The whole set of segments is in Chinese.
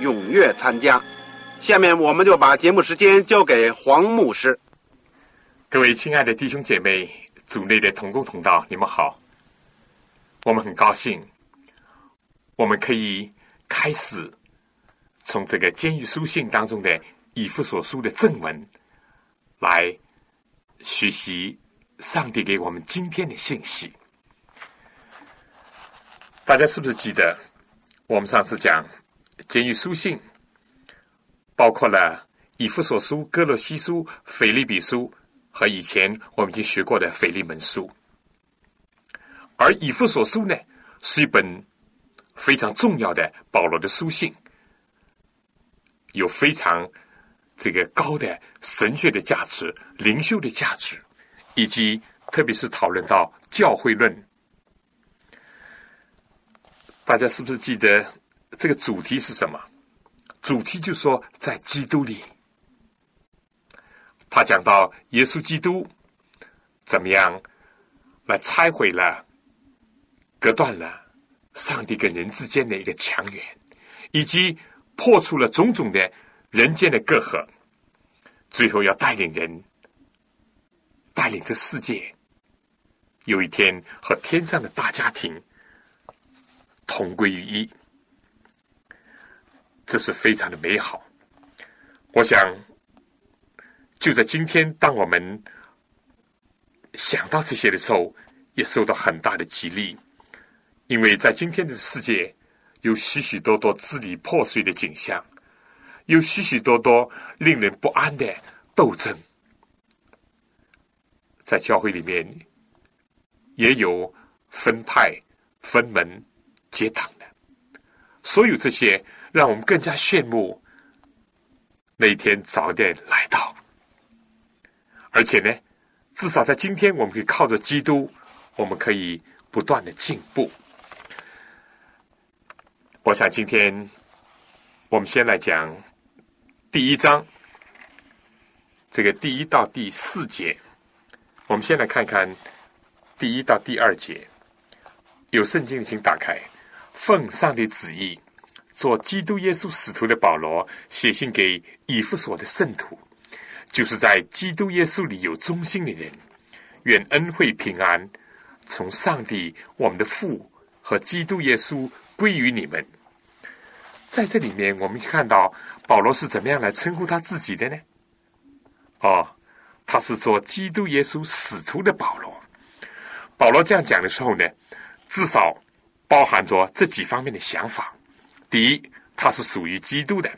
踊跃参加。下面我们就把节目时间交给黄牧师。各位亲爱的弟兄姐妹、组内的同工同道，你们好！我们很高兴，我们可以开始从这个监狱书信当中的以弗所书的正文来学习。上帝给我们今天的信息，大家是不是记得？我们上次讲监狱书信，包括了以弗所书、哥罗西书、腓利比书和以前我们已经学过的腓利门书。而以弗所书呢，是一本非常重要的保罗的书信，有非常这个高的神学的价值、灵修的价值。以及特别是讨论到教会论，大家是不是记得这个主题是什么？主题就说在基督里，他讲到耶稣基督怎么样来拆毁了、隔断了上帝跟人之间的一个墙垣，以及破除了种种的人间的隔阂，最后要带领人。带领这世界，有一天和天上的大家庭同归于一，这是非常的美好。我想，就在今天，当我们想到这些的时候，也受到很大的激励，因为在今天的世界，有许许多多支离破碎的景象，有许许多多令人不安的斗争。在教会里面，也有分派、分门、结党的，所有这些让我们更加羡慕那一天早点来到。而且呢，至少在今天，我们可以靠着基督，我们可以不断的进步。我想今天我们先来讲第一章，这个第一到第四节。我们先来看看第一到第二节，有圣经请打开。奉上帝旨意，做基督耶稣使徒的保罗写信给以弗所的圣徒，就是在基督耶稣里有忠心的人，愿恩惠平安从上帝我们的父和基督耶稣归于你们。在这里面，我们看到保罗是怎么样来称呼他自己的呢？哦。他是做基督耶稣使徒的保罗。保罗这样讲的时候呢，至少包含着这几方面的想法：第一，他是属于基督的，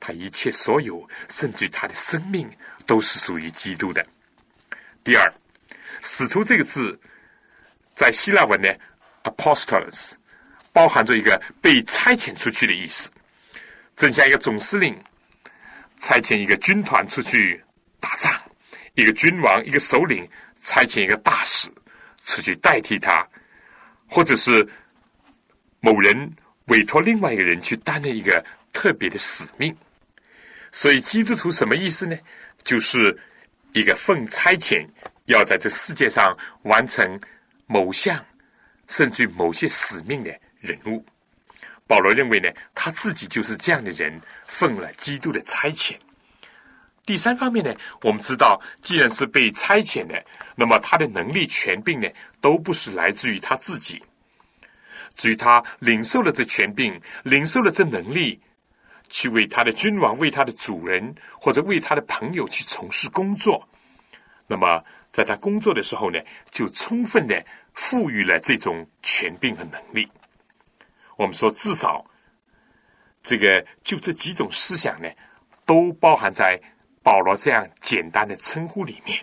他一切所有，甚至他的生命都是属于基督的；第二，使徒这个字在希腊文呢，apostolos，包含着一个被差遣出去的意思，正像一个总司令差遣一个军团出去打仗。一个君王，一个首领，差遣一个大使出去代替他，或者是某人委托另外一个人去担任一个特别的使命。所以，基督徒什么意思呢？就是一个奉差遣，要在这世界上完成某项甚至某些使命的人物。保罗认为呢，他自己就是这样的人，奉了基督的差遣。第三方面呢，我们知道，既然是被差遣的，那么他的能力、权柄呢，都不是来自于他自己。至于他领受了这权柄，领受了这能力，去为他的君王、为他的主人或者为他的朋友去从事工作，那么在他工作的时候呢，就充分的赋予了这种权柄和能力。我们说，至少这个就这几种思想呢，都包含在保罗这样简单的称呼里面。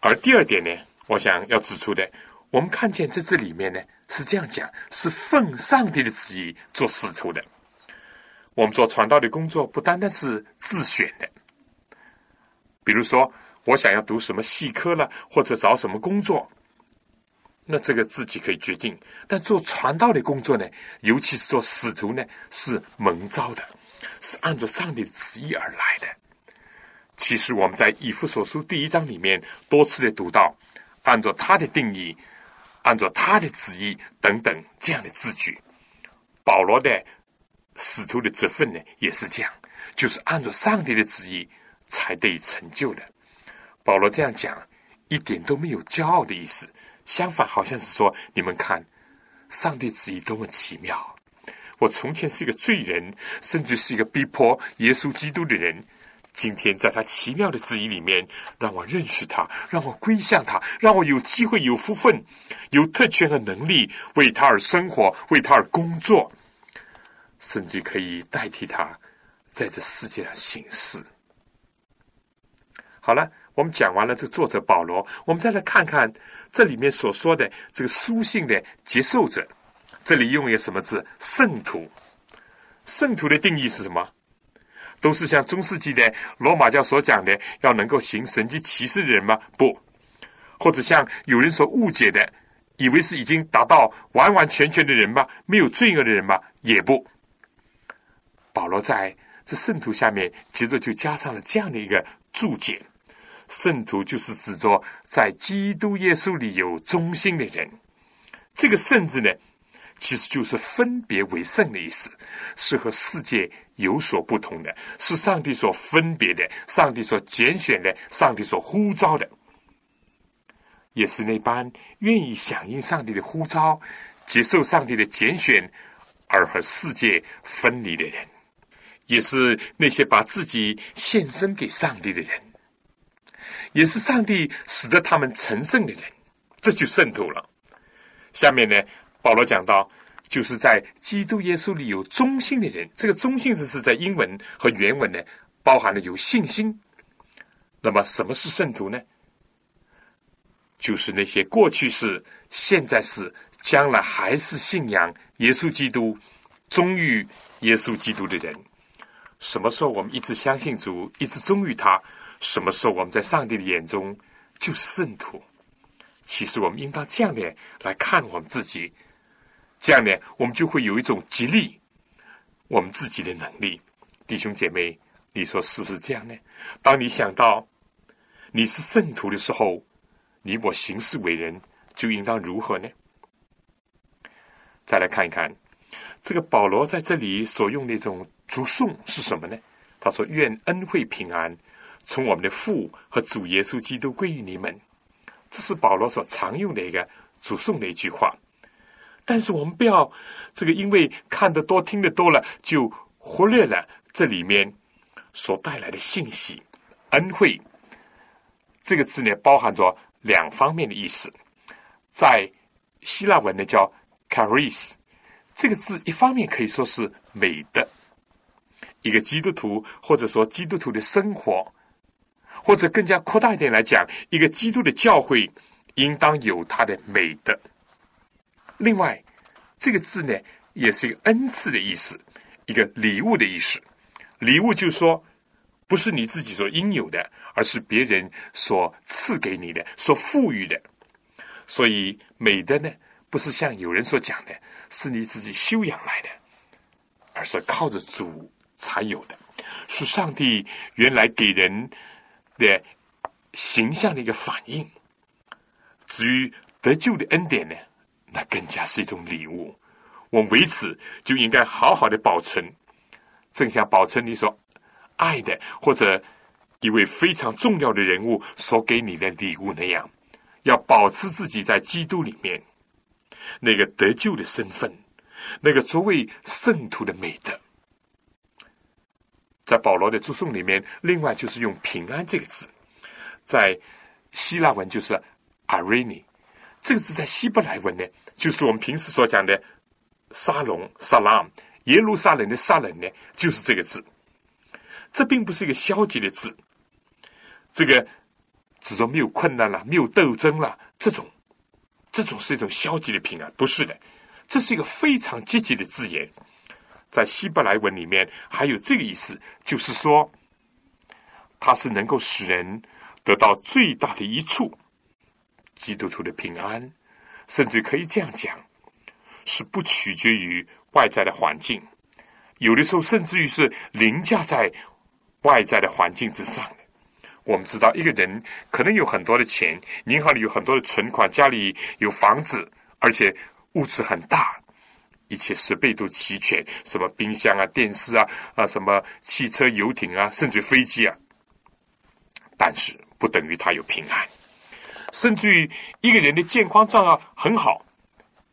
而第二点呢，我想要指出的，我们看见在这里面呢是这样讲：是奉上帝的旨意做使徒的。我们做传道的工作，不单单是自选的。比如说，我想要读什么系科了，或者找什么工作，那这个自己可以决定。但做传道的工作呢，尤其是做使徒呢，是蒙召的，是按照上帝的旨意而来的。其实我们在以弗所书第一章里面多次的读到，按照他的定义，按照他的旨意等等这样的字句。保罗的使徒的职分呢，也是这样，就是按照上帝的旨意才得以成就的。保罗这样讲，一点都没有骄傲的意思，相反，好像是说：你们看，上帝旨意多么奇妙！我从前是一个罪人，甚至是一个逼迫耶稣基督的人。今天在他奇妙的旨意里面，让我认识他，让我归向他，让我有机会、有福分、有特权和能力为他而生活，为他而工作，甚至可以代替他在这世界上行事。好了，我们讲完了这作者保罗，我们再来看看这里面所说的这个书信的接受者，这里用一个什么字？圣徒。圣徒的定义是什么？都是像中世纪的罗马教所讲的，要能够行神迹奇事的人吗？不，或者像有人所误解的，以为是已经达到完完全全的人吗？没有罪恶的人吗？也不。保罗在这圣徒下面，接着就加上了这样的一个注解：圣徒就是指着在基督耶稣里有忠心的人。这个“圣”字呢，其实就是分别为圣的意思，是和世界。有所不同的是，上帝所分别的，上帝所拣选的，上帝所呼召的，也是那般愿意响应上帝的呼召、接受上帝的拣选而和世界分离的人，也是那些把自己献身给上帝的人，也是上帝使得他们成圣的人，这就渗透了。下面呢，保罗讲到。就是在基督耶稣里有忠心的人，这个忠心字是在英文和原文呢，包含了有信心。那么，什么是圣徒呢？就是那些过去是、现在是、将来还是信仰耶稣基督、忠于耶稣基督的人。什么时候我们一直相信主，一直忠于他？什么时候我们在上帝的眼中就是圣徒？其实，我们应当这样的来看我们自己。这样呢，我们就会有一种激励我们自己的能力。弟兄姐妹，你说是不是这样呢？当你想到你是圣徒的时候，你我行事为人就应当如何呢？再来看一看这个保罗在这里所用的一种祝颂是什么呢？他说：“愿恩惠平安从我们的父和主耶稣基督归于你们。”这是保罗所常用的一个祝颂的一句话。但是我们不要这个，因为看得多、听得多了，就忽略了这里面所带来的信息。恩惠这个字呢，包含着两方面的意思。在希腊文呢，叫 charis，这个字一方面可以说是美的，一个基督徒或者说基督徒的生活，或者更加扩大一点来讲，一个基督的教会应当有它的美德。另外，这个字呢，也是一个恩赐的意思，一个礼物的意思。礼物就是说，不是你自己所应有的，而是别人所赐给你的、所赋予的。所以，美的呢，不是像有人所讲的，是你自己修养来的，而是靠着主才有的，是上帝原来给人的形象的一个反应。至于得救的恩典呢？那更加是一种礼物，我们为此就应该好好的保存，正像保存你所爱的或者一位非常重要的人物所给你的礼物那样，要保持自己在基督里面那个得救的身份，那个作为圣徒的美德。在保罗的注颂里面，另外就是用“平安”这个字，在希腊文就是 “areni”，这个字在希伯来文呢，就是我们平时所讲的“沙龙”、“沙拉”。耶路撒冷的“撒冷”呢，就是这个字。这并不是一个消极的字，这个指说没有困难了，没有斗争了，这种，这种是一种消极的平安，不是的，这是一个非常积极的字眼。在希伯来文里面还有这个意思，就是说，它是能够使人得到最大的一处基督徒的平安，甚至可以这样讲，是不取决于外在的环境，有的时候甚至于是凌驾在外在的环境之上的。我们知道，一个人可能有很多的钱，银行里有很多的存款，家里有房子，而且物质很大。一切设备都齐全，什么冰箱啊、电视啊、啊什么汽车、游艇啊，甚至飞机啊。但是不等于他有平安，甚至于一个人的健康状况很好，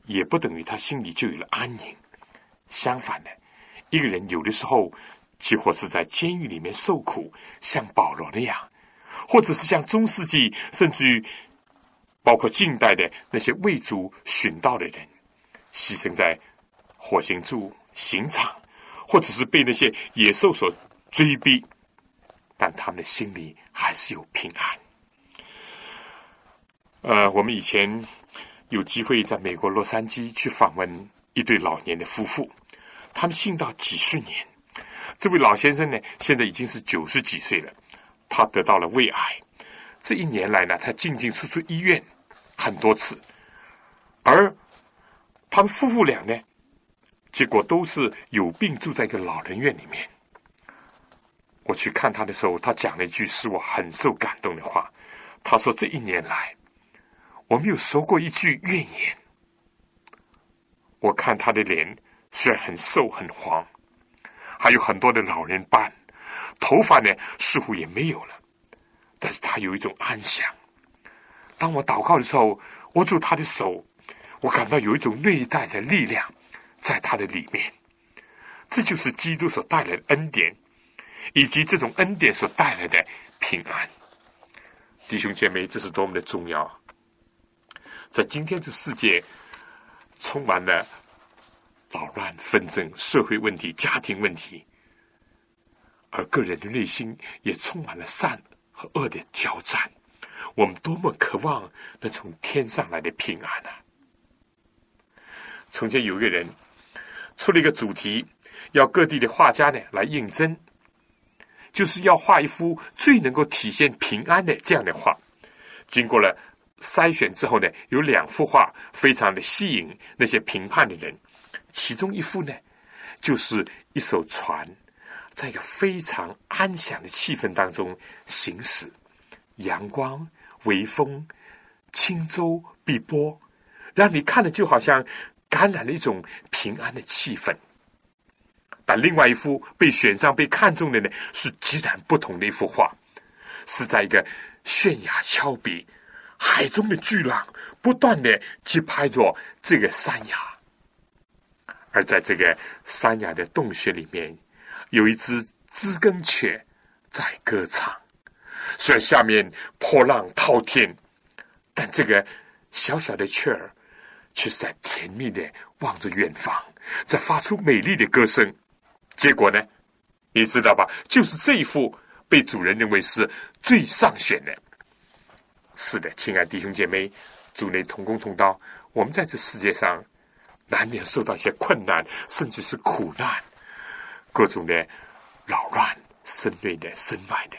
也不等于他心里就有了安宁。相反的，一个人有的时候，几乎是在监狱里面受苦，像保罗那样，或者是像中世纪，甚至于包括近代的那些为主殉道的人，牺牲在。火星柱刑场，或者是被那些野兽所追逼，但他们的心里还是有平安。呃，我们以前有机会在美国洛杉矶去访问一对老年的夫妇，他们信道几十年。这位老先生呢，现在已经是九十几岁了，他得到了胃癌。这一年来呢，他进进出出医院很多次，而他们夫妇俩呢。结果都是有病住在一个老人院里面。我去看他的时候，他讲了一句使我很受感动的话。他说：“这一年来，我没有说过一句怨言。我看他的脸虽然很瘦很黄，还有很多的老人斑，头发呢似乎也没有了，但是他有一种安详。当我祷告的时候，握住他的手，我感到有一种内在的力量。”在他的里面，这就是基督所带来的恩典，以及这种恩典所带来的平安。弟兄姐妹，这是多么的重要！在今天这世界充满了扰乱、纷争、社会问题、家庭问题，而个人的内心也充满了善和恶的交战。我们多么渴望那从天上来的平安啊！从前有一个人出了一个主题，要各地的画家呢来应征，就是要画一幅最能够体现平安的这样的画。经过了筛选之后呢，有两幅画非常的吸引那些评判的人。其中一幅呢，就是一艘船在一个非常安详的气氛当中行驶，阳光、微风、轻舟碧波，让你看了就好像。感染了一种平安的气氛，但另外一幅被选上、被看中的呢，是截然不同的一幅画，是在一个悬崖峭壁，海中的巨浪不断的击拍着这个山崖，而在这个山崖的洞穴里面，有一只知更雀在歌唱。虽然下面波浪滔天，但这个小小的雀儿。却是在甜蜜的望着远方，在发出美丽的歌声。结果呢，你知道吧？就是这一幅被主人认为是最上选的。是的，亲爱弟兄姐妹，主内同工同道，我们在这世界上难免受到一些困难，甚至是苦难，各种的扰乱，身内的、身外的。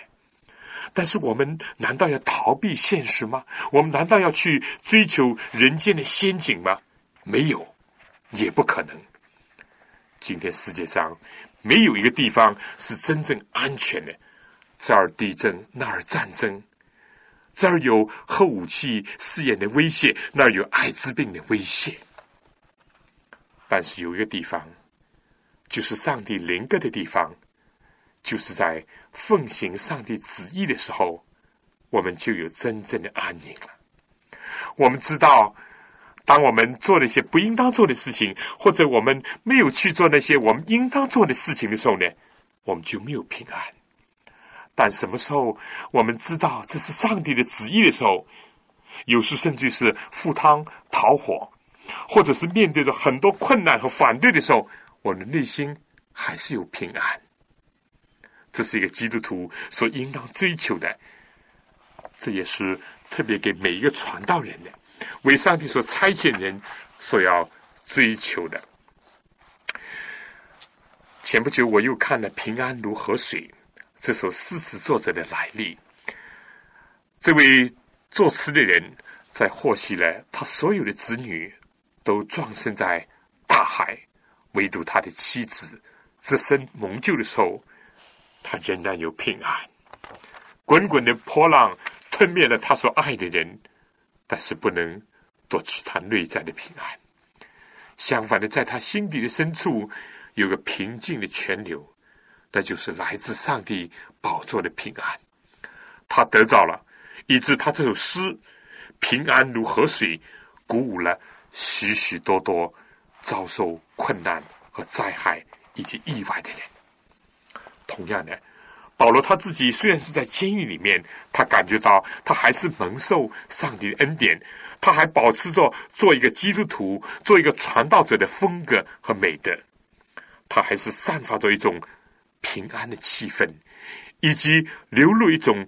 但是我们难道要逃避现实吗？我们难道要去追求人间的仙境吗？没有，也不可能。今天世界上没有一个地方是真正安全的，这儿地震，那儿战争，这儿有核武器试验的威胁，那儿有艾滋病的威胁。但是有一个地方，就是上帝灵格的地方，就是在。奉行上帝旨意的时候，我们就有真正的安宁了。我们知道，当我们做了一些不应当做的事情，或者我们没有去做那些我们应当做的事情的时候呢，我们就没有平安。但什么时候我们知道这是上帝的旨意的时候，有时甚至是赴汤蹈火，或者是面对着很多困难和反对的时候，我们的内心还是有平安。这是一个基督徒所应当追求的，这也是特别给每一个传道人的，为上帝所差遣人所要追求的。前不久我又看了《平安如河水》这首诗词作者的来历，这位作词的人在获悉了他所有的子女都葬身在大海，唯独他的妻子只身蒙救的时候。他仍然有平安，滚滚的波浪吞灭了他所爱的人，但是不能夺取他内在的平安。相反的，在他心底的深处有个平静的泉流，那就是来自上帝宝座的平安。他得到了，以致他这首诗“平安如河水”，鼓舞了许许多多遭受困难和灾害以及意外的人。同样的，保罗他自己虽然是在监狱里面，他感觉到他还是蒙受上帝的恩典，他还保持着做一个基督徒、做一个传道者的风格和美德，他还是散发着一种平安的气氛，以及流露一种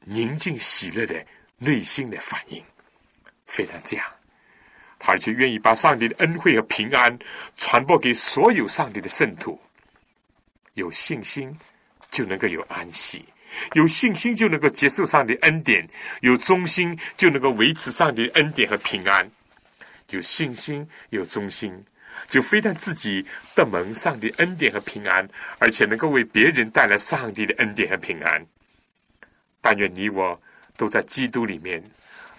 宁静喜乐的内心的反应。非常这样，他而且愿意把上帝的恩惠和平安传播给所有上帝的圣徒。有信心就能够有安息，有信心就能够接受上帝恩典，有忠心就能够维持上帝恩典和平安。有信心有忠心，就非但自己得蒙上帝恩典和平安，而且能够为别人带来上帝的恩典和平安。但愿你我都在基督里面，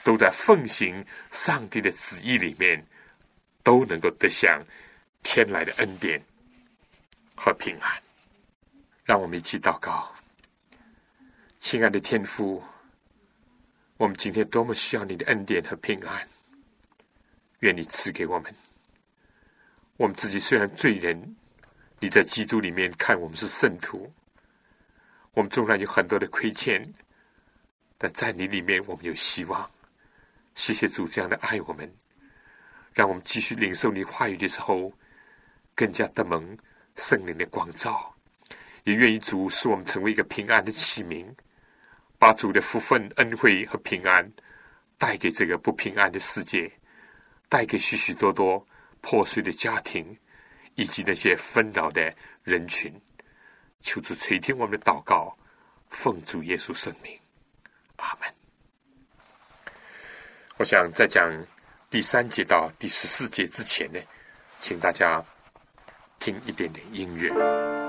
都在奉行上帝的旨意里面，都能够得享天来的恩典和平安。让我们一起祷告，亲爱的天父，我们今天多么需要你的恩典和平安，愿你赐给我们。我们自己虽然罪人，你在基督里面看我们是圣徒，我们纵然有很多的亏欠，但在你里面我们有希望。谢谢主这样的爱我们，让我们继续领受你话语的时候，更加的蒙圣灵的光照。也愿意主使我们成为一个平安的器皿，把主的福分、恩惠和平安带给这个不平安的世界，带给许许多多破碎的家庭以及那些纷扰的人群。求主垂听我们的祷告，奉主耶稣圣名，阿门。我想在讲第三节到第十四节之前呢，请大家听一点点音乐。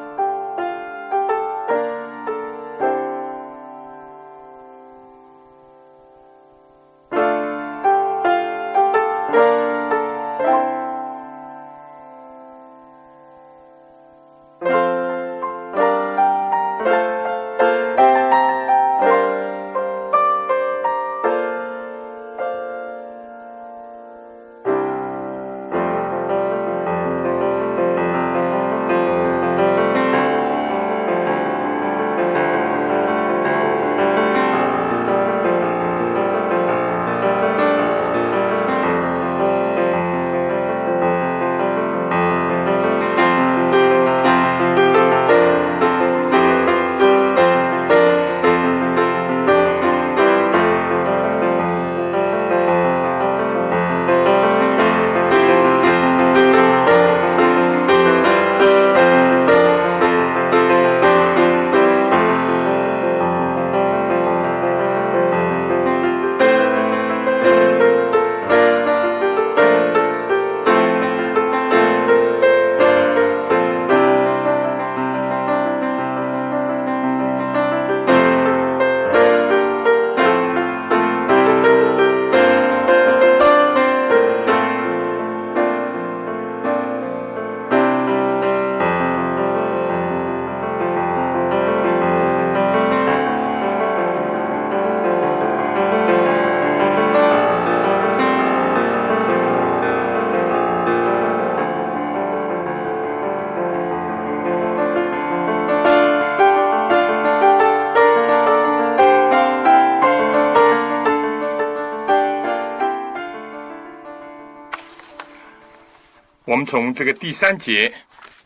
我们从这个第三节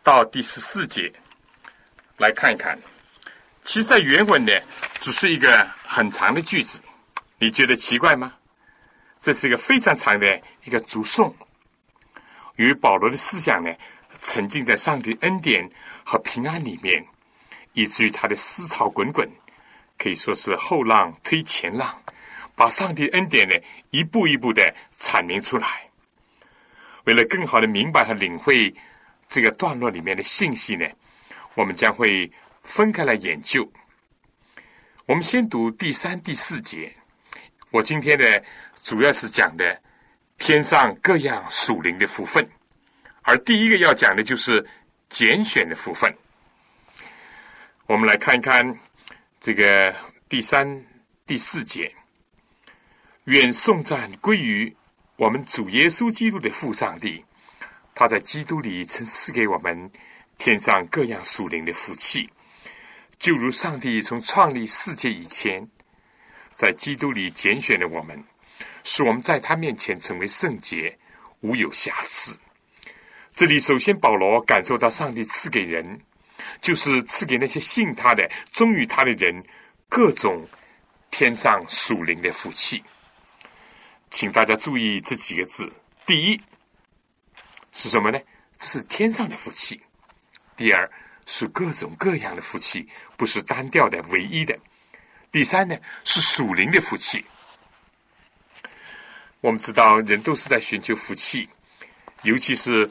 到第十四节来看一看。其实，在原文呢，只是一个很长的句子，你觉得奇怪吗？这是一个非常长的一个祝颂。与保罗的思想呢，沉浸在上帝恩典和平安里面，以至于他的思潮滚滚，可以说是后浪推前浪，把上帝恩典呢一步一步的阐明出来。为了更好的明白和领会这个段落里面的信息呢，我们将会分开来研究。我们先读第三、第四节。我今天呢，主要是讲的天上各样属灵的福分，而第一个要讲的就是拣选的福分。我们来看一看这个第三、第四节。愿颂赞归于。我们主耶稣基督的父上帝，他在基督里曾赐给我们天上各样属灵的福气，就如上帝从创立世界以前，在基督里拣选了我们，使我们在他面前成为圣洁，无有瑕疵。这里首先，保罗感受到上帝赐给人，就是赐给那些信他的、忠于他的人，各种天上属灵的福气。请大家注意这几个字：第一是什么呢？是天上的福气；第二是各种各样的福气，不是单调的、唯一的；第三呢是属灵的福气。我们知道，人都是在寻求福气，尤其是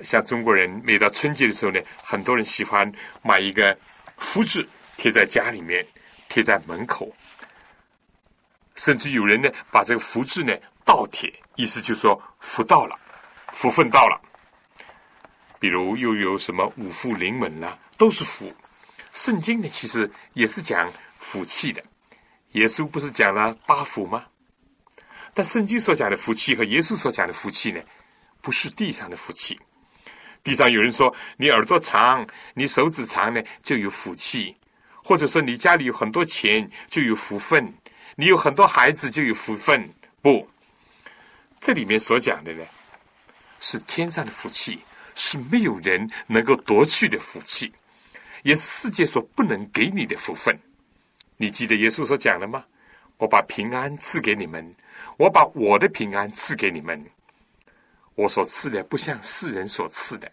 像中国人，每到春节的时候呢，很多人喜欢买一个福字贴在家里面，贴在门口。甚至有人呢，把这个福字呢倒贴，意思就是说福到了，福分到了。比如又有什么五福临门啦，都是福。圣经呢，其实也是讲福气的。耶稣不是讲了八福吗？但圣经所讲的福气和耶稣所讲的福气呢，不是地上的福气。地上有人说，你耳朵长，你手指长呢，就有福气；或者说你家里有很多钱，就有福分。你有很多孩子就有福分，不？这里面所讲的呢，是天上的福气，是没有人能够夺去的福气，也是世界所不能给你的福分。你记得耶稣所讲的吗？我把平安赐给你们，我把我的平安赐给你们。我所赐的不像世人所赐的。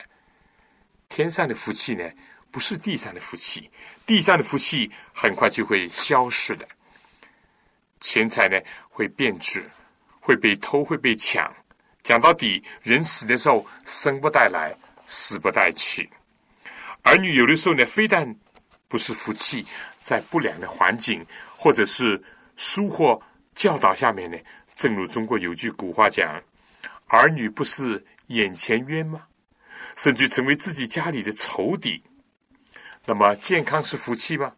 天上的福气呢，不是地上的福气，地上的福气很快就会消失的。钱财呢会变质，会被偷，会被抢。讲到底，人死的时候生不带来，死不带去。儿女有的时候呢，非但不是福气，在不良的环境或者是疏忽教导下面呢，正如中国有句古话讲：“儿女不是眼前冤吗？”甚至成为自己家里的仇敌。那么，健康是福气吗？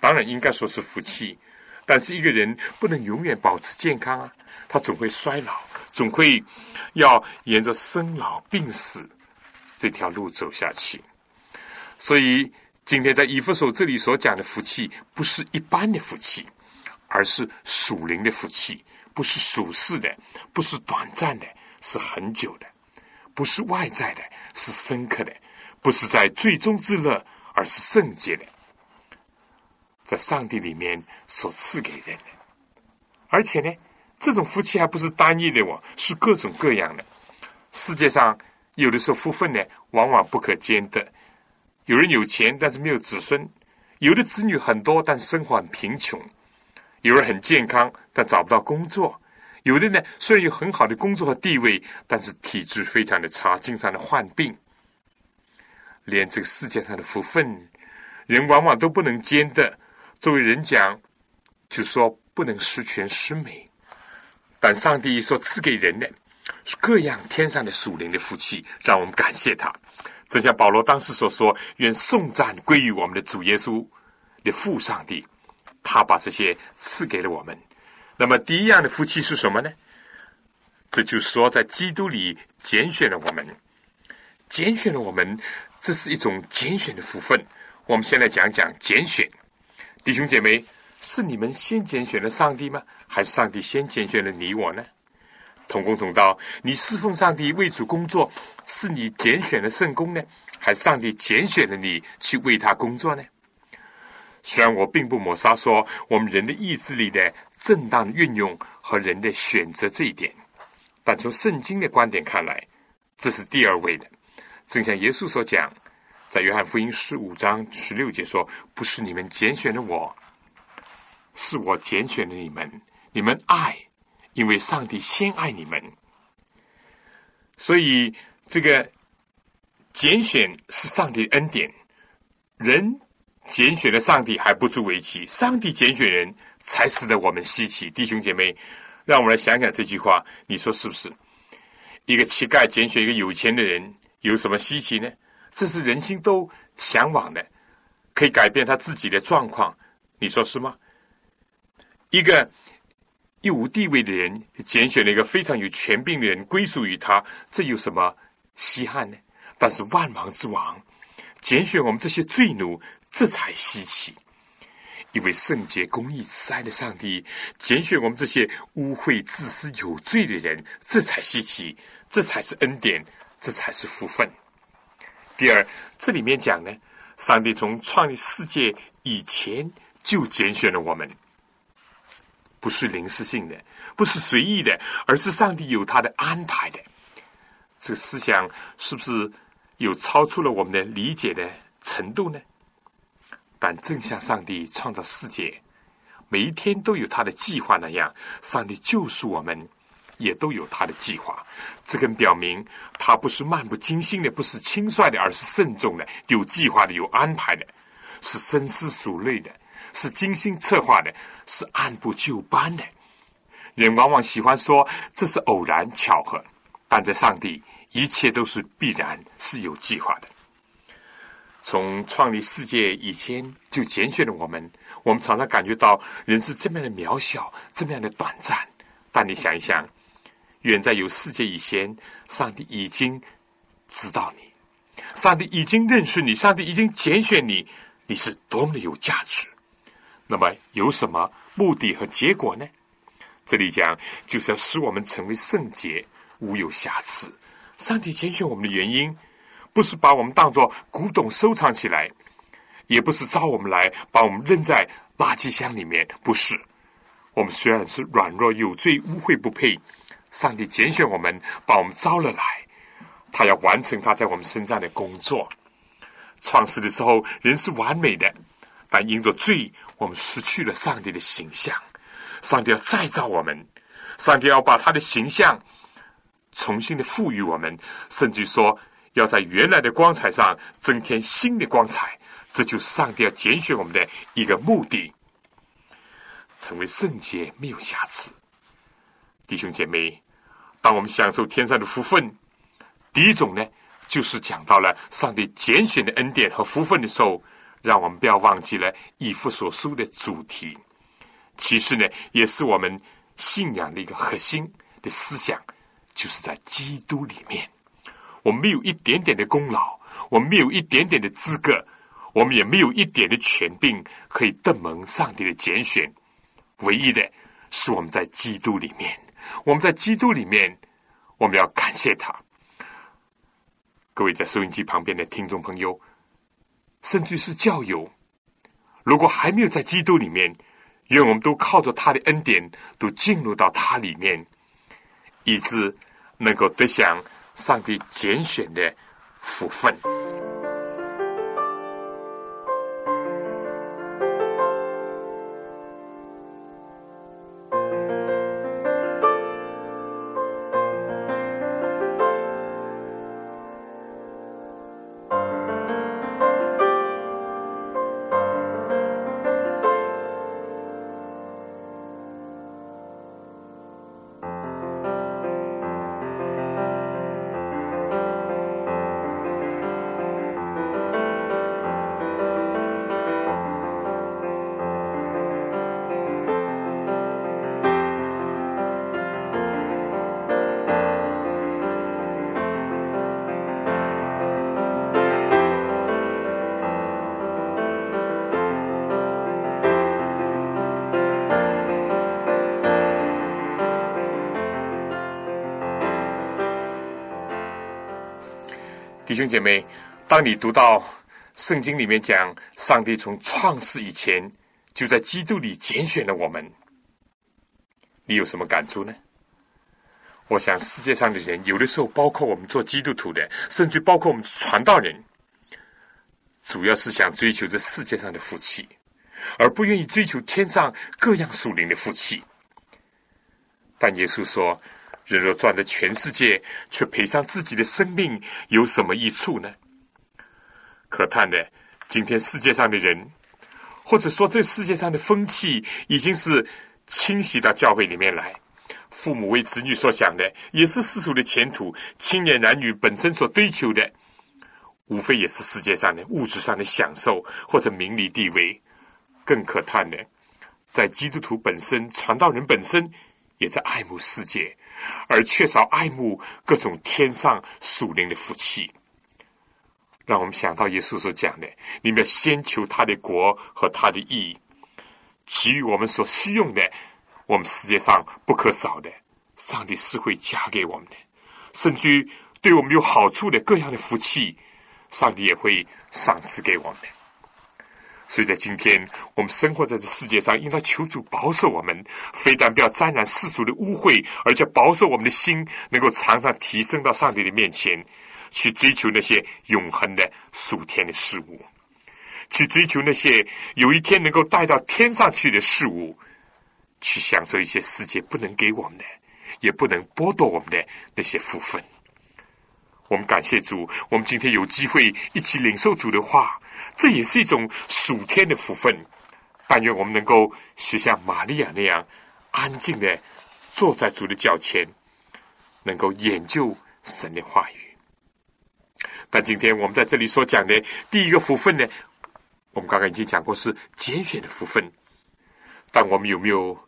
当然应该说是福气。但是一个人不能永远保持健康啊，他总会衰老，总会要沿着生老病死这条路走下去。所以今天在以弗所这里所讲的福气，不是一般的福气，而是属灵的福气，不是属世的，不是短暂的，是很久的；不是外在的，是深刻的；不是在最终之乐，而是圣洁的。在上帝里面所赐给人的，而且呢，这种福气还不是单一的哦，是各种各样的。世界上有的时候福分呢，往往不可兼得。有人有钱，但是没有子孙；有的子女很多，但生活很贫穷；有人很健康，但找不到工作；有的呢，虽然有很好的工作和地位，但是体质非常的差，经常的患病。连这个世界上的福分，人往往都不能兼得。作为人讲，就说不能十全十美，但上帝所赐给人的是各样天上的属灵的福气，让我们感谢他。正像保罗当时所说：“愿颂赞归于我们的主耶稣的父上帝，他把这些赐给了我们。”那么第一样的福气是什么呢？这就是说，在基督里拣选了我们，拣选了我们，这是一种拣选的福分。我们先来讲讲拣选。弟兄姐妹，是你们先拣选了上帝吗？还是上帝先拣选了你我呢？同工同道，你侍奉上帝为主工作，是你拣选的圣工呢，还是上帝拣选了你去为他工作呢？虽然我并不抹杀说我们人的意志力的正当运用和人的选择这一点，但从圣经的观点看来，这是第二位的。正像耶稣所讲，在约翰福音十五章十六节说：“不是你们拣选的我，是我拣选的你们。你们爱。”因为上帝先爱你们，所以这个拣选是上帝恩典。人拣选了上帝还不足为奇，上帝拣选人才使得我们稀奇。弟兄姐妹，让我们来想想这句话，你说是不是？一个乞丐拣选一个有钱的人，有什么稀奇呢？这是人心都向往的，可以改变他自己的状况，你说是吗？一个。一无地位的人拣选了一个非常有权柄的人归属于他，这有什么稀罕呢？但是万王之王拣选我们这些罪奴，这才稀奇。因为圣洁、公义、慈爱的上帝拣选我们这些污秽、自私、有罪的人，这才稀奇，这才是恩典，这才是福分。第二，这里面讲呢，上帝从创立世界以前就拣选了我们。不是临时性的，不是随意的，而是上帝有他的安排的。这个思想是不是有超出了我们的理解的程度呢？但正像上帝创造世界，每一天都有他的计划那样，上帝救赎我们也都有他的计划。这更表明他不是漫不经心的，不是轻率的，而是慎重的，有计划的，有安排的，是深思熟虑的，是精心策划的。是按部就班的，人往往喜欢说这是偶然巧合，但在上帝，一切都是必然，是有计划的。从创立世界以前就拣选了我们，我们常常感觉到人是这么样的渺小，这么样的短暂。但你想一想，远在有世界以前，上帝已经知道你，上帝已经认识你，上帝已经拣选你，你是多么的有价值。那么有什么？目的和结果呢？这里讲就是要使我们成为圣洁，无有瑕疵。上帝拣选我们的原因，不是把我们当作古董收藏起来，也不是招我们来把我们扔在垃圾箱里面。不是，我们虽然是软弱有罪、污秽不配，上帝拣选我们，把我们招了来，他要完成他在我们身上的工作。创世的时候，人是完美的。但因着罪，我们失去了上帝的形象。上帝要再造我们，上帝要把他的形象重新的赋予我们，甚至说要在原来的光彩上增添新的光彩。这就是上帝要拣选我们的一个目的，成为圣洁，没有瑕疵。弟兄姐妹，当我们享受天上的福分，第一种呢，就是讲到了上帝拣选的恩典和福分的时候。让我们不要忘记了以父所书的主题。其实呢，也是我们信仰的一个核心的思想，就是在基督里面。我们没有一点点的功劳，我们没有一点点的资格，我们也没有一点的权柄可以登蒙上帝的拣选。唯一的是我们在基督里面。我们在基督里面，我们要感谢他。各位在收音机旁边的听众朋友。甚至是教友，如果还没有在基督里面，愿我们都靠着他的恩典，都进入到他里面，以致能够得享上帝拣选的福分。兄弟姐妹，当你读到圣经里面讲上帝从创世以前就在基督里拣选了我们，你有什么感触呢？我想世界上的人，有的时候包括我们做基督徒的，甚至包括我们传道人，主要是想追求这世界上的福气，而不愿意追求天上各样属灵的福气。但耶稣说：“人若赚得全世界，却赔上自己的生命，有什么益处呢？”可叹的，今天世界上的人，或者说这世界上的风气，已经是侵袭到教会里面来。父母为子女所想的，也是世俗的前途；青年男女本身所追求的，无非也是世界上的物质上的享受或者名利地位。更可叹的，在基督徒本身、传道人本身，也在爱慕世界，而缺少爱慕各种天上属灵的福气。让我们想到耶稣所讲的：“你们要先求他的国和他的义，其余我们所需用的。”我们世界上不可少的，上帝是会加给我们的，甚至于对我们有好处的各样的福气，上帝也会赏赐给我们。所以在今天我们生活在这世界上，应当求主保守我们，非但不要沾染世俗的污秽，而且保守我们的心，能够常常提升到上帝的面前，去追求那些永恒的属天的事物，去追求那些有一天能够带到天上去的事物。去享受一些世界不能给我们的，也不能剥夺我们的那些福分。我们感谢主，我们今天有机会一起领受主的话，这也是一种属天的福分。但愿我们能够学像玛利亚那样，安静的坐在主的脚前，能够研究神的话语。但今天我们在这里所讲的第一个福分呢，我们刚刚已经讲过是拣选的福分，但我们有没有？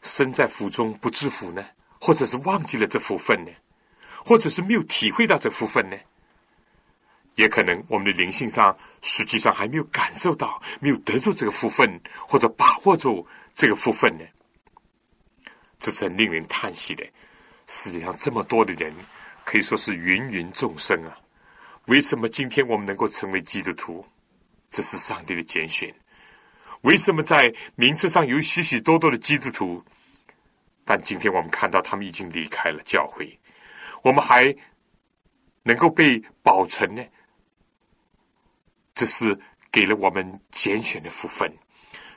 身在福中不知福呢，或者是忘记了这福分呢，或者是没有体会到这福分呢？也可能我们的灵性上实际上还没有感受到，没有得住这个福分，或者把握住这个福分呢？这是很令人叹息的。世界上这么多的人，可以说是芸芸众生啊，为什么今天我们能够成为基督徒？这是上帝的拣选。为什么在名字上有许许多多的基督徒，但今天我们看到他们已经离开了教会，我们还能够被保存呢？这是给了我们拣选的福分。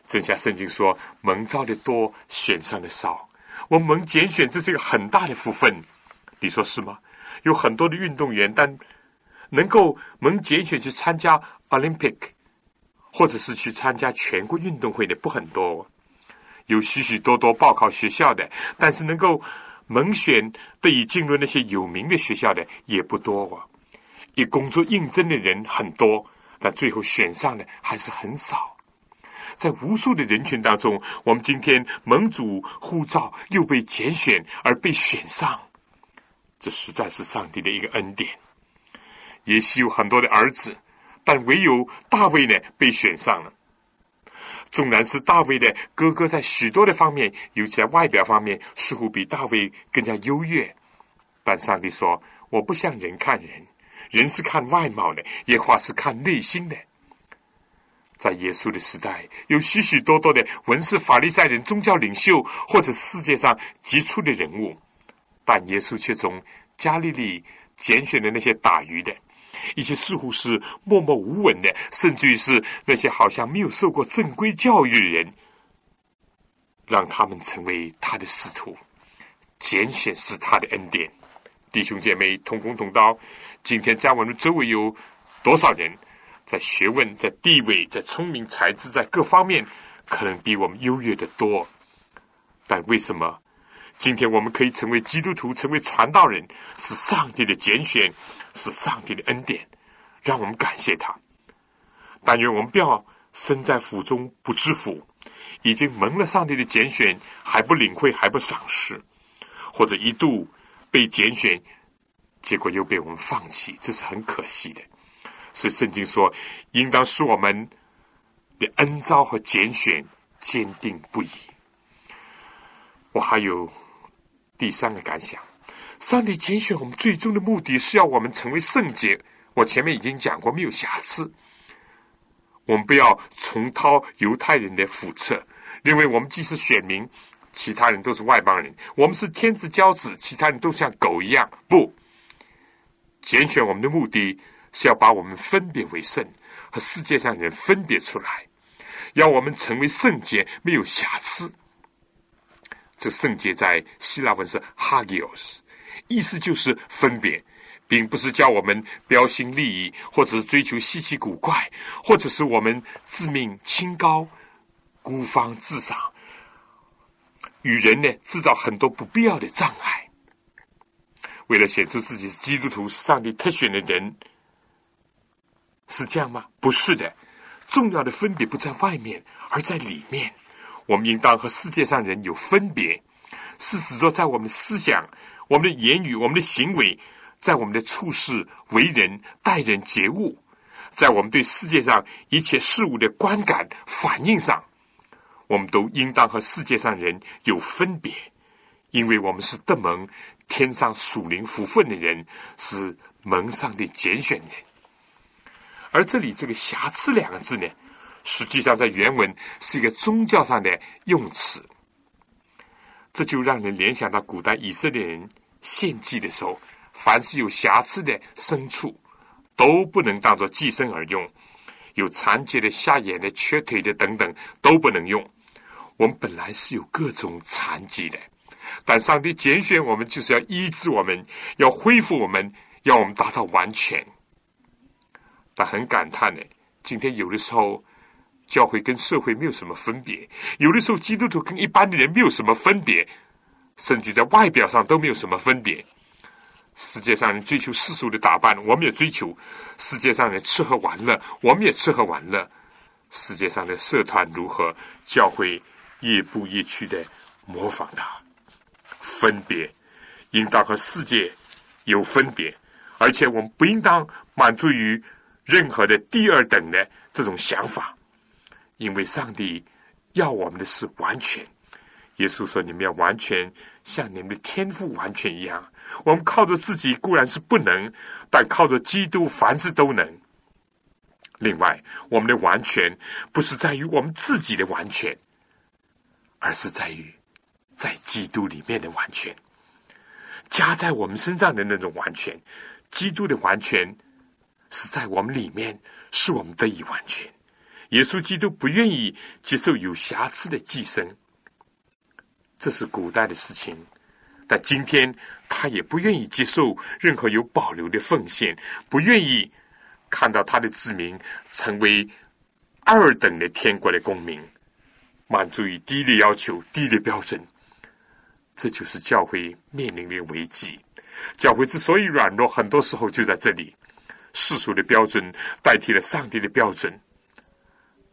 正像圣经说：“蒙召的多，选上的少。”我们蒙拣选，这是一个很大的福分。你说是吗？有很多的运动员，但能够蒙拣选去参加 Olympic。或者是去参加全国运动会的不很多，有许许多多报考学校的，但是能够蒙选得以进入那些有名的学校的也不多哦。以工作应征的人很多，但最后选上的还是很少。在无数的人群当中，我们今天蒙主护照又被拣选而被选上，这实在是上帝的一个恩典。也许有很多的儿子。但唯有大卫呢被选上了。纵然是大卫的哥哥，在许多的方面，尤其在外表方面，似乎比大卫更加优越。但上帝说：“我不像人看人，人是看外貌的，耶和华是看内心的。”在耶稣的时代，有许许多多的文士、法利赛人、宗教领袖，或者世界上杰出的人物，但耶稣却从加利利拣选的那些打鱼的。一些似乎是默默无闻的，甚至于是那些好像没有受过正规教育的人，让他们成为他的使徒，拣选是他的恩典。弟兄姐妹，同工同道。今天在我们周围有多少人，在学问、在地位、在聪明才智，在各方面，可能比我们优越的多。但为什么今天我们可以成为基督徒，成为传道人，是上帝的拣选？是上帝的恩典，让我们感谢他。但愿我们不要身在福中不知福，已经蒙了上帝的拣选，还不领会，还不赏识，或者一度被拣选，结果又被我们放弃，这是很可惜的。所以圣经说，应当使我们的恩召和拣选坚定不移。我还有第三个感想。上帝拣选我们最终的目的是要我们成为圣洁。我前面已经讲过，没有瑕疵。我们不要重蹈犹太人的覆辙，认为我们既是选民，其他人都是外邦人；我们是天之骄子，其他人都像狗一样。不，拣选我们的目的是要把我们分别为圣，和世界上人分别出来，要我们成为圣洁，没有瑕疵。这圣洁在希腊文是 hagios，意思就是分别。并不是叫我们标新立异，或者是追求稀奇古怪，或者是我们自命清高、孤芳自赏，与人呢制造很多不必要的障碍。为了显出自己是基督徒、上帝特选的人，是这样吗？不是的。重要的分别不在外面，而在里面。我们应当和世界上人有分别，是指着在我们的思想、我们的言语、我们的行为。在我们的处事、为人、待人接物，在我们对世界上一切事物的观感、反应上，我们都应当和世界上人有分别，因为我们是德蒙天上属灵福分的人，是蒙上的拣选人。而这里这个“瑕疵”两个字呢，实际上在原文是一个宗教上的用词，这就让人联想到古代以色列人献祭的时候。凡是有瑕疵的牲畜，都不能当做祭牲而用；有残疾的、瞎眼的、缺腿的等等，都不能用。我们本来是有各种残疾的，但上帝拣选我们，就是要医治我们，要恢复我们，要我们达到完全。但很感叹呢，今天有的时候教会跟社会没有什么分别，有的时候基督徒跟一般的人没有什么分别，甚至在外表上都没有什么分别。世界上人追求世俗的打扮，我们也追求；世界上人吃喝玩乐，我们也吃喝玩乐。世界上的社团如何，教会亦步亦趋的模仿它，分别应当和世界有分别，而且我们不应当满足于任何的第二等的这种想法，因为上帝要我们的是完全。耶稣说：“你们要完全像你们的天赋完全一样。”我们靠着自己固然是不能，但靠着基督，凡事都能。另外，我们的完全不是在于我们自己的完全，而是在于在基督里面的完全，加在我们身上的那种完全。基督的完全是在我们里面，使我们得以完全。耶稣基督不愿意接受有瑕疵的寄生，这是古代的事情，但今天。他也不愿意接受任何有保留的奉献，不愿意看到他的子民成为二等的天国的公民，满足于低的要求、低的标准。这就是教会面临的危机。教会之所以软弱，很多时候就在这里：世俗的标准代替了上帝的标准。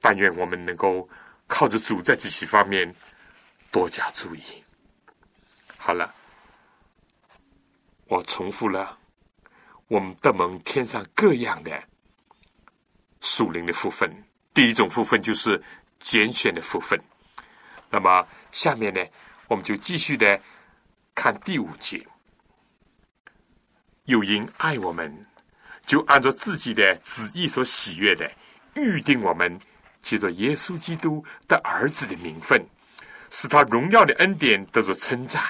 但愿我们能够靠着主，在这些方面多加注意。好了。我重复了，我们得蒙天上各样的属灵的福分。第一种福分就是拣选的福分。那么下面呢，我们就继续的看第五节。有因爱我们，就按照自己的旨意所喜悦的，预定我们借着耶稣基督的儿子的名分，使他荣耀的恩典得到称赞。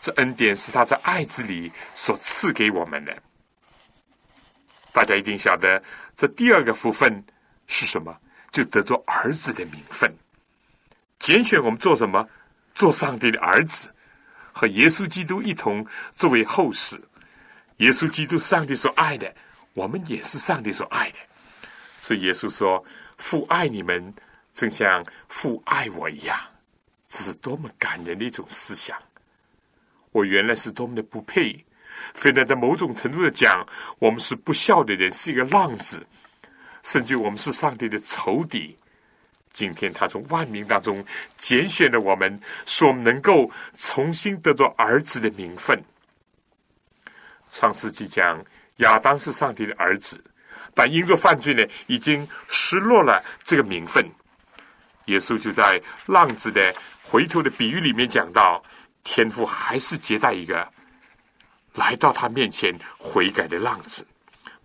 这恩典是他在爱子里所赐给我们的。大家一定晓得，这第二个福分是什么？就得做儿子的名分。拣选我们做什么？做上帝的儿子，和耶稣基督一同作为后世。耶稣基督，上帝所爱的，我们也是上帝所爱的。所以耶稣说：“父爱你们，正像父爱我一样。”这是多么感人的一种思想！我原来是多么的不配，非但在某种程度的讲，我们是不孝的人，是一个浪子，甚至我们是上帝的仇敌。今天他从万民当中拣选了我们，使我们能够重新得着儿子的名分。创世纪讲亚当是上帝的儿子，但因着犯罪呢，已经失落了这个名分。耶稣就在浪子的回头的比喻里面讲到。天父还是接待一个来到他面前悔改的浪子，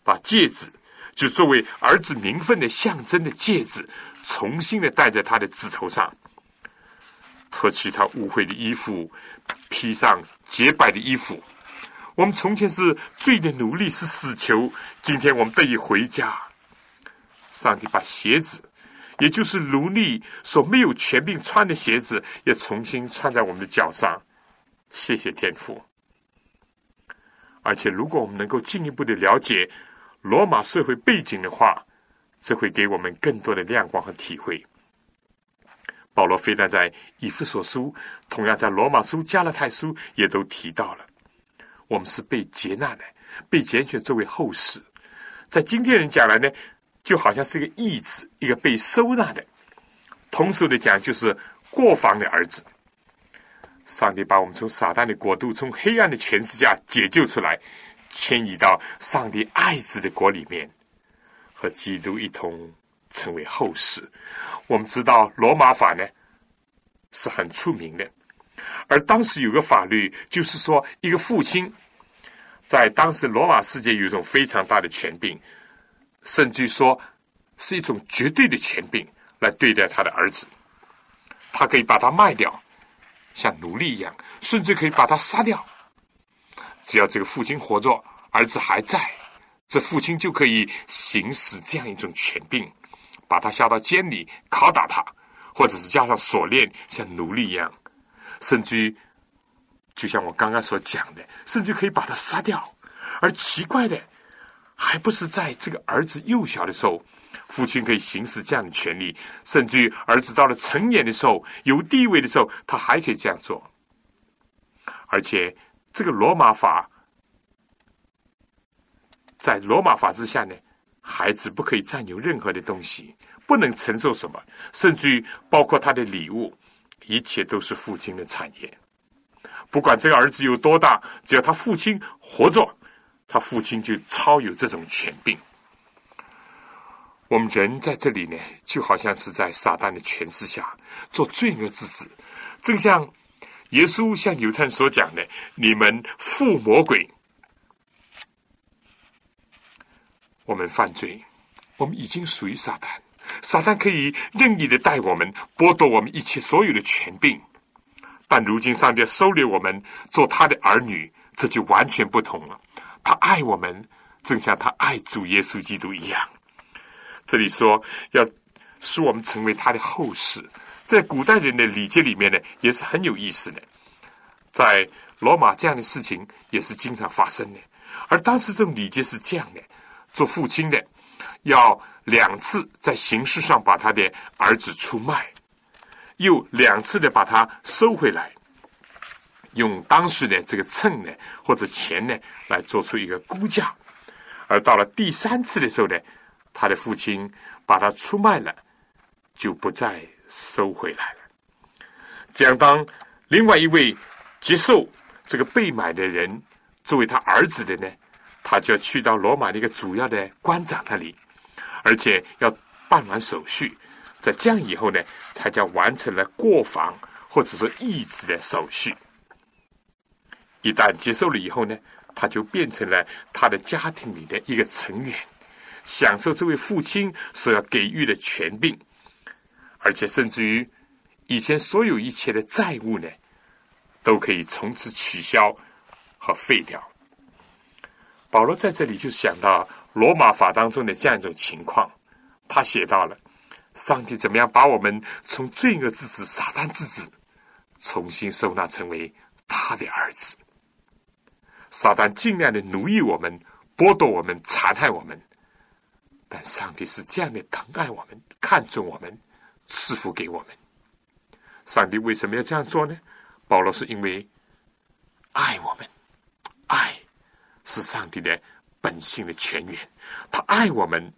把戒指就作为儿子名分的象征的戒指，重新的戴在他的指头上，脱去他污秽的衣服，披上洁白的衣服。我们从前是罪的奴隶，是死囚，今天我们得以回家。上帝把鞋子，也就是奴隶所没有权柄穿的鞋子，也重新穿在我们的脚上。谢谢天父。而且，如果我们能够进一步的了解罗马社会背景的话，这会给我们更多的亮光和体会。保罗非但在以弗所书，同样在罗马书、加勒太书也都提到了，我们是被接纳的，被拣选作为后世。在今天人讲来呢，就好像是一个义子，一个被收纳的。通俗的讲，就是过房的儿子。上帝把我们从撒旦的国度、从黑暗的权势下解救出来，迁移到上帝爱子的国里面，和基督一同成为后世。我们知道罗马法呢是很出名的，而当时有个法律，就是说一个父亲在当时罗马世界有一种非常大的权柄，甚至说是一种绝对的权柄来对待他的儿子，他可以把他卖掉。像奴隶一样，甚至可以把他杀掉。只要这个父亲活着，儿子还在，这父亲就可以行使这样一种权柄，把他下到监里拷打他，或者是加上锁链，像奴隶一样。甚至于，就像我刚刚所讲的，甚至可以把他杀掉。而奇怪的，还不是在这个儿子幼小的时候。父亲可以行使这样的权利，甚至于儿子到了成年的时候、有地位的时候，他还可以这样做。而且，这个罗马法在罗马法之下呢，孩子不可以占有任何的东西，不能承受什么，甚至于包括他的礼物，一切都是父亲的产业。不管这个儿子有多大，只要他父亲活着，他父亲就超有这种权柄。我们人在这里呢，就好像是在撒旦的权势下做罪恶之子，正像耶稣向犹太人所讲的：“你们附魔鬼，我们犯罪，我们已经属于撒旦。撒旦可以任意的待我们，剥夺我们一切所有的权柄。但如今上帝收留我们做他的儿女，这就完全不同了。他爱我们，正像他爱主耶稣基督一样。”这里说要使我们成为他的后世，在古代人的礼节里面呢，也是很有意思的。在罗马这样的事情也是经常发生的，而当时这种礼节是这样的：做父亲的要两次在形式上把他的儿子出卖，又两次的把他收回来，用当时的这个秤呢或者钱呢来做出一个估价，而到了第三次的时候呢。他的父亲把他出卖了，就不再收回来了。这样，当另外一位接受这个被买的人作为他儿子的呢，他就去到罗马的一个主要的官长那里，而且要办完手续。在这样以后呢，才叫完成了过房或者说义子的手续。一旦接受了以后呢，他就变成了他的家庭里的一个成员。享受这位父亲所要给予的权柄，而且甚至于以前所有一切的债务呢，都可以从此取消和废掉。保罗在这里就想到罗马法当中的这样一种情况，他写到了上帝怎么样把我们从罪恶之子、撒旦之子重新收纳成为他的儿子。撒旦尽量的奴役我们、剥夺我们、残害我们。但上帝是这样的疼爱我们，看重我们，赐福给我们。上帝为什么要这样做呢？保罗是因为爱我们，爱是上帝的本性的泉源。他爱我们，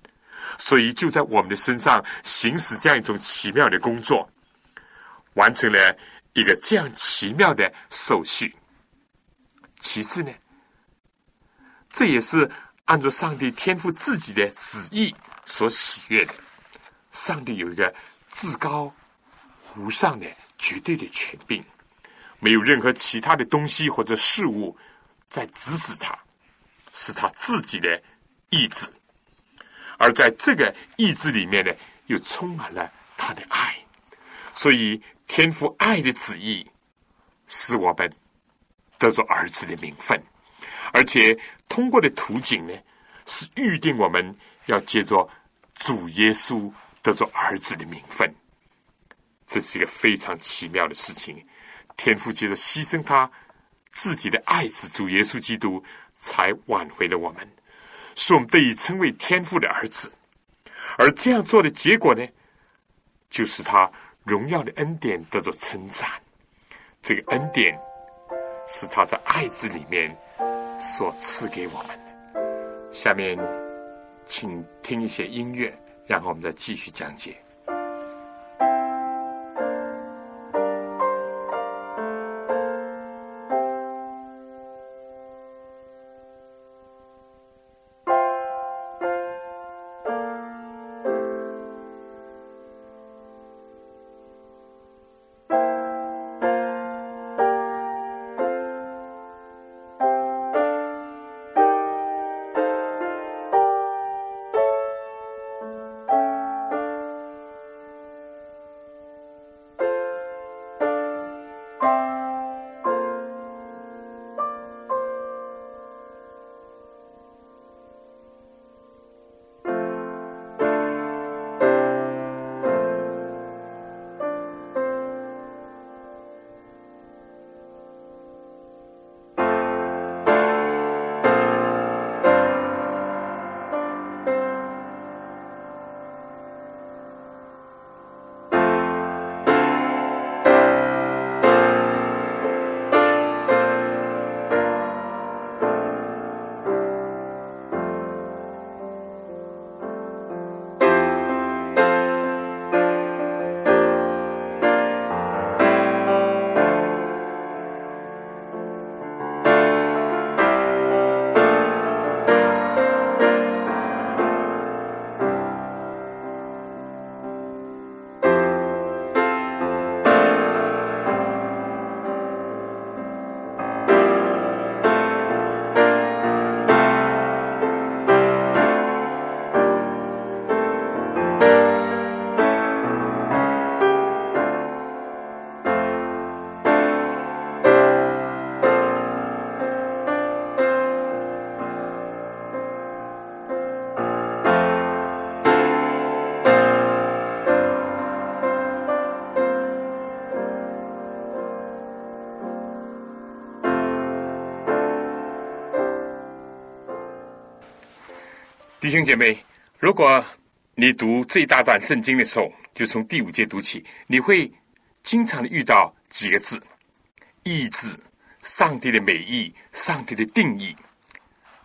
所以就在我们的身上行使这样一种奇妙的工作，完成了一个这样奇妙的手续。其次呢，这也是。按照上帝天赋自己的旨意所喜悦的，上帝有一个至高无上的绝对的权柄，没有任何其他的东西或者事物在指使他，是他自己的意志，而在这个意志里面呢，又充满了他的爱，所以天父爱的旨意，使我们得着儿子的名分，而且通过的途径呢，是预定我们要借着主耶稣得着儿子的名分，这是一个非常奇妙的事情。天父接着牺牲他自己的爱子主耶稣基督，才挽回了我们，使我们得以称为天父的儿子。而这样做的结果呢，就是他荣耀的恩典得着称赞。这个恩典是他在爱子里面所赐给我们的。下面，请听一些音乐，然后我们再继续讲解。弟兄姐妹，如果你读这一大段圣经的时候，就从第五节读起，你会经常的遇到几个字：意志、上帝的美意、上帝的定义。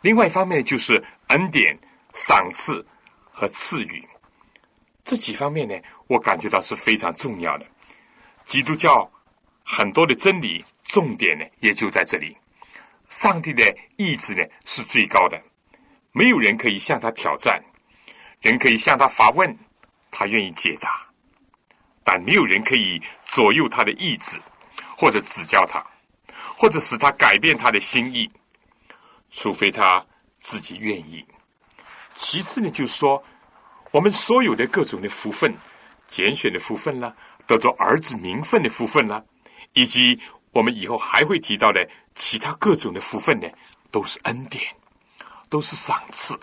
另外一方面就是恩典、赏赐和赐予。这几方面呢，我感觉到是非常重要的。基督教很多的真理重点呢，也就在这里。上帝的意志呢，是最高的。没有人可以向他挑战，人可以向他发问，他愿意解答，但没有人可以左右他的意志，或者指教他，或者使他改变他的心意，除非他自己愿意。其次呢，就是说，我们所有的各种的福分，拣选的福分啦，得着儿子名分的福分啦，以及我们以后还会提到的其他各种的福分呢，都是恩典。都是赏赐，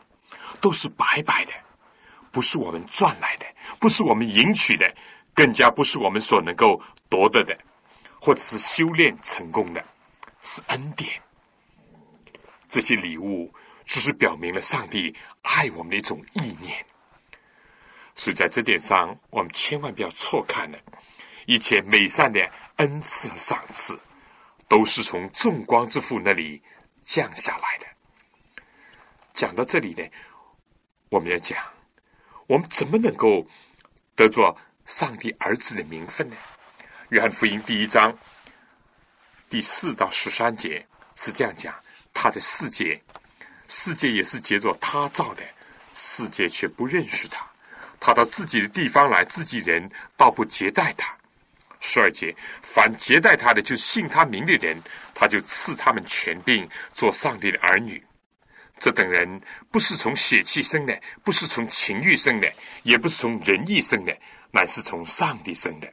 都是白白的，不是我们赚来的，不是我们赢取的，更加不是我们所能够夺得的，或者是修炼成功的，是恩典。这些礼物只是表明了上帝爱我们的一种意念，所以在这点上，我们千万不要错看了。一切美善的恩赐和赏赐，都是从众光之父那里降下来的。讲到这里呢，我们要讲，我们怎么能够得着上帝儿子的名分呢？约翰福音第一章第四到十三节是这样讲：他的世界，世界也是借着他造的，世界却不认识他。他到自己的地方来，自己人倒不接待他。十二节，凡接待他的，就信他名的人，他就赐他们权柄，做上帝的儿女。这等人不是从血气生的，不是从情欲生的，也不是从仁义生的，乃是从上帝生的。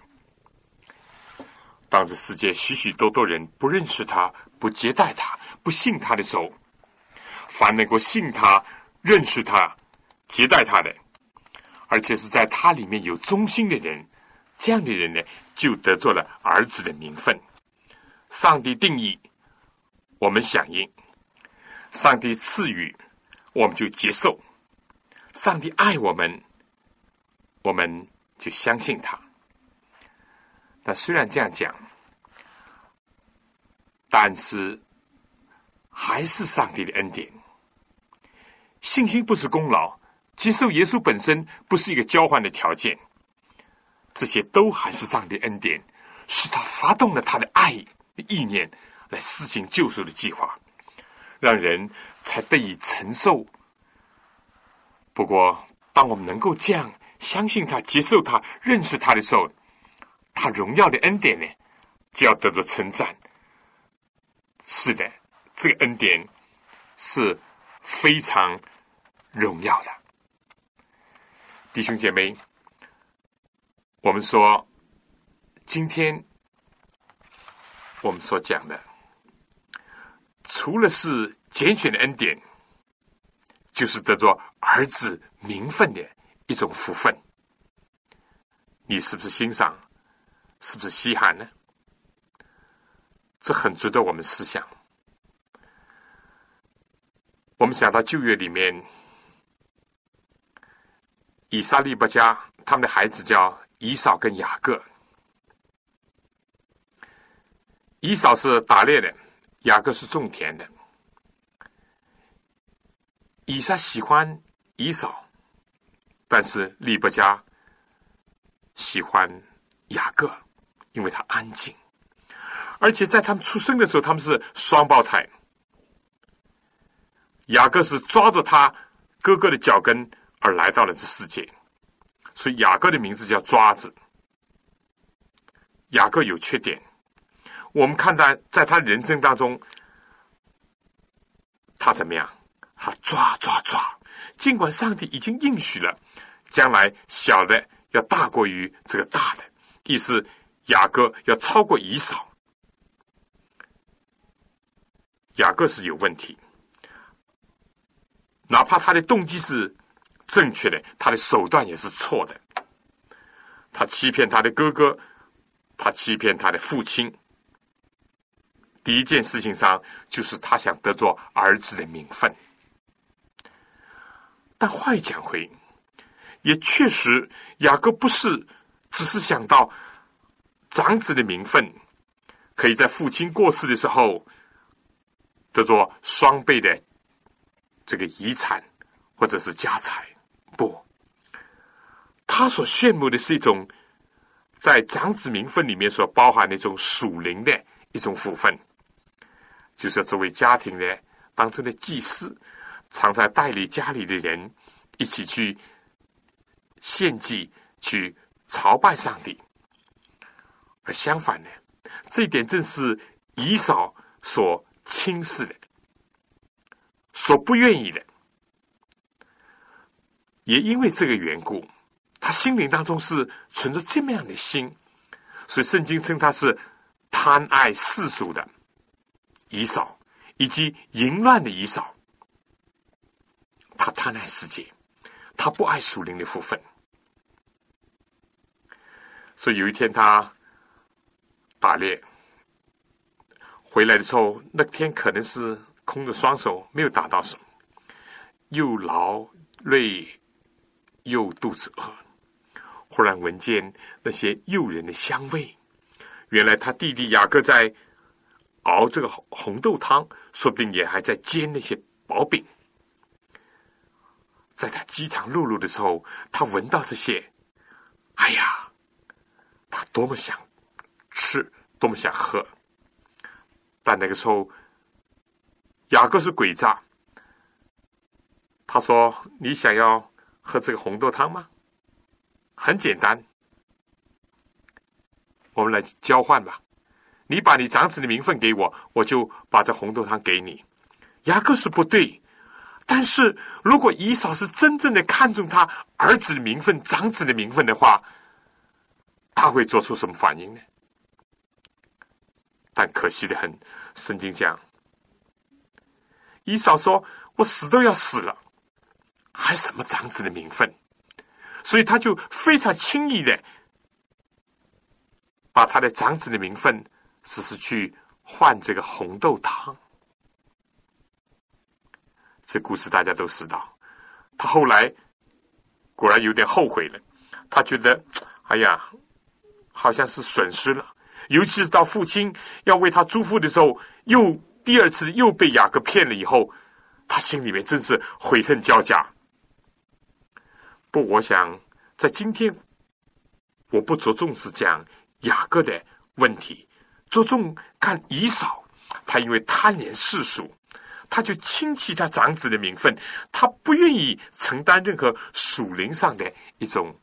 当这世界许许多多人不认识他、不接待他、不信他的时候，凡能够信他、认识他、接待他的，而且是在他里面有忠心的人，这样的人呢，就得做了儿子的名分。上帝定义，我们响应；上帝赐予，我们就接受；上帝爱我们，我们就相信他。那虽然这样讲，但是还是上帝的恩典。信心不是功劳，接受耶稣本身不是一个交换的条件，这些都还是上帝恩典，是他发动了他的爱意念来施行救赎的计划，让人才得以承受。不过，当我们能够这样相信他、接受他、认识他的时候，他荣耀的恩典呢，就要得到称赞。是的，这个恩典是非常荣耀的。弟兄姐妹，我们说，今天我们所讲的，除了是拣选的恩典，就是得着儿子名分的一种福分。你是不是欣赏？是不是稀罕呢？这很值得我们思想。我们想到旧约里面，以撒利伯家他们的孩子叫以扫跟雅各。以扫是打猎的，雅各是种田的。以撒喜欢以扫，但是利伯加喜欢雅各。因为他安静，而且在他们出生的时候，他们是双胞胎。雅各是抓着他哥哥的脚跟而来到了这世界，所以雅各的名字叫抓子。雅各有缺点，我们看到在他人生当中，他怎么样？他抓抓抓，尽管上帝已经应许了，将来小的要大过于这个大的，意思。雅各要超过以扫，雅各是有问题。哪怕他的动机是正确的，他的手段也是错的。他欺骗他的哥哥，他欺骗他的父亲。第一件事情上，就是他想得着儿子的名分。但话一讲回，也确实，雅各不是只是想到。长子的名分，可以在父亲过世的时候得做双倍的这个遗产或者是家财。不，他所羡慕的是一种在长子名分里面所包含的一种属灵的一种福分，就是作为家庭的当中的祭司，常在代理家里的人一起去献祭、去朝拜上帝。而相反呢，这一点正是以扫所轻视的，所不愿意的。也因为这个缘故，他心灵当中是存着这么样的心，所以圣经称他是贪爱世俗的以扫，以及淫乱的以扫。他贪爱世界，他不爱属灵的福分。所以有一天他。打猎回来的时候，那天可能是空着双手，没有打到什么，又劳累又肚子饿，忽然闻见那些诱人的香味。原来他弟弟雅各在熬这个红豆汤，说不定也还在煎那些薄饼。在他饥肠辘辘的时候，他闻到这些，哎呀，他多么想！吃多么想喝，但那个时候雅各是诡诈。他说：“你想要喝这个红豆汤吗？很简单，我们来交换吧。你把你长子的名分给我，我就把这红豆汤给你。雅各是不对，但是如果以嫂是真正的看重他儿子的名分、长子的名分的话，他会做出什么反应呢？但可惜的很，圣经讲，以嫂说：“我死都要死了，还什么长子的名分？”所以他就非常轻易的把他的长子的名分。只是去换这个红豆汤，这故事大家都知道。他后来果然有点后悔了，他觉得，哎呀，好像是损失了。尤其是到父亲要为他祝福的时候，又第二次又被雅各骗了以后，他心里面真是悔恨交加。不，我想在今天，我不着重是讲雅各的问题。着重看以少，他因为贪恋世俗，他就轻弃他长子的名分，他不愿意承担任何属灵上的一种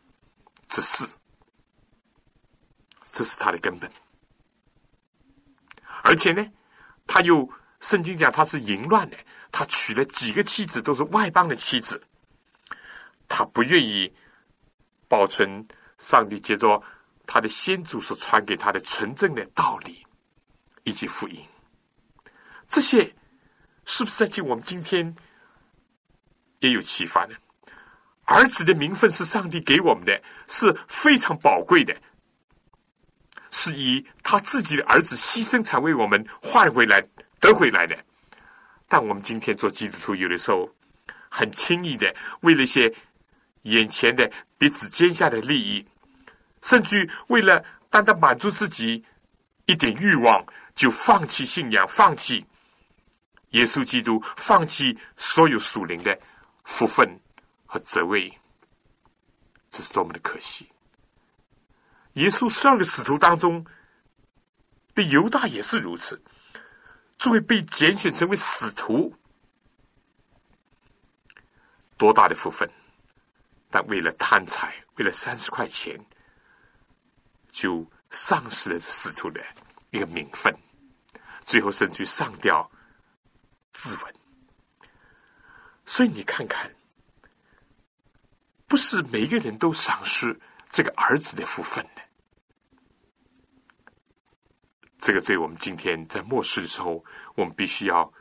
之事，这是他的根本。而且呢，他又圣经讲他是淫乱的，他娶了几个妻子都是外邦的妻子，他不愿意保存上帝接着。他的先祖所传给他的纯正的道理以及福音，这些是不是在今我们今天也有启发呢？儿子的名分是上帝给我们的，是非常宝贵的，是以他自己的儿子牺牲才为我们换回来得回来的。但我们今天做基督徒，有的时候很轻易的为了一些眼前的彼此肩下的利益。甚至为了单单满足自己一点欲望，就放弃信仰，放弃耶稣基督，放弃所有属灵的福分和责位，这是多么的可惜！耶稣十二个使徒当中，对犹大也是如此，作为被拣选成为使徒，多大的福分！但为了贪财，为了三十块钱。就丧失了使徒的一个名分，最后甚至上吊自刎。所以你看看，不是每个人都丧失这个儿子的福分的。这个对我们今天在末世的时候，我们必须要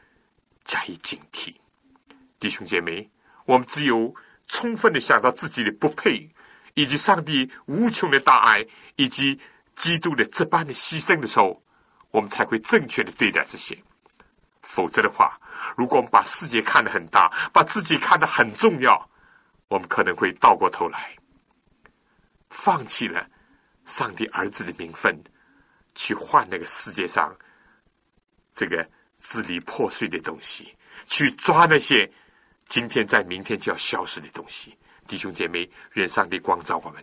加以警惕。弟兄姐妹，我们只有充分的想到自己的不配。以及上帝无穷的大爱，以及基督的这般的牺牲的时候，我们才会正确的对待这些。否则的话，如果我们把世界看得很大，把自己看得很重要，我们可能会倒过头来，放弃了上帝儿子的名分，去换那个世界上这个支离破碎的东西，去抓那些今天在明天就要消失的东西。弟兄姐妹，愿上帝光照我们。